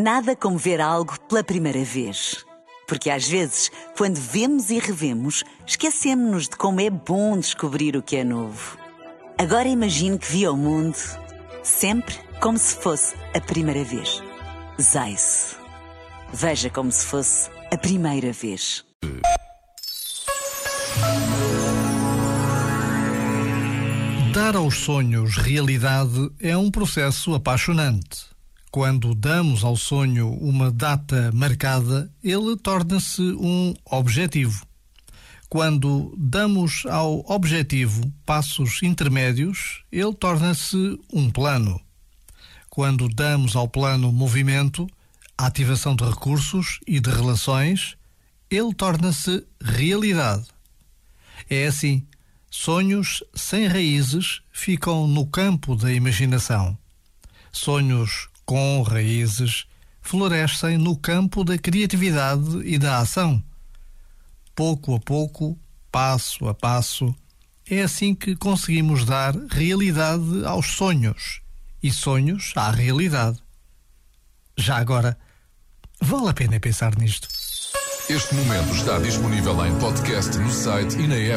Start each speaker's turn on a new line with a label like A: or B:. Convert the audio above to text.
A: Nada como ver algo pela primeira vez. Porque às vezes, quando vemos e revemos, esquecemos-nos de como é bom descobrir o que é novo. Agora imagine que viu o mundo sempre como se fosse a primeira vez. Zais. Veja como se fosse a primeira vez.
B: Dar aos sonhos realidade é um processo apaixonante. Quando damos ao sonho uma data marcada, ele torna-se um objetivo. Quando damos ao objetivo passos intermédios, ele torna-se um plano. Quando damos ao plano movimento, ativação de recursos e de relações, ele torna-se realidade. É assim, sonhos sem raízes ficam no campo da imaginação. Sonhos com raízes, florescem no campo da criatividade e da ação. Pouco a pouco, passo a passo, é assim que conseguimos dar realidade aos sonhos e sonhos à realidade. Já agora, vale a pena pensar nisto.
C: Este momento está disponível em podcast no site e na app.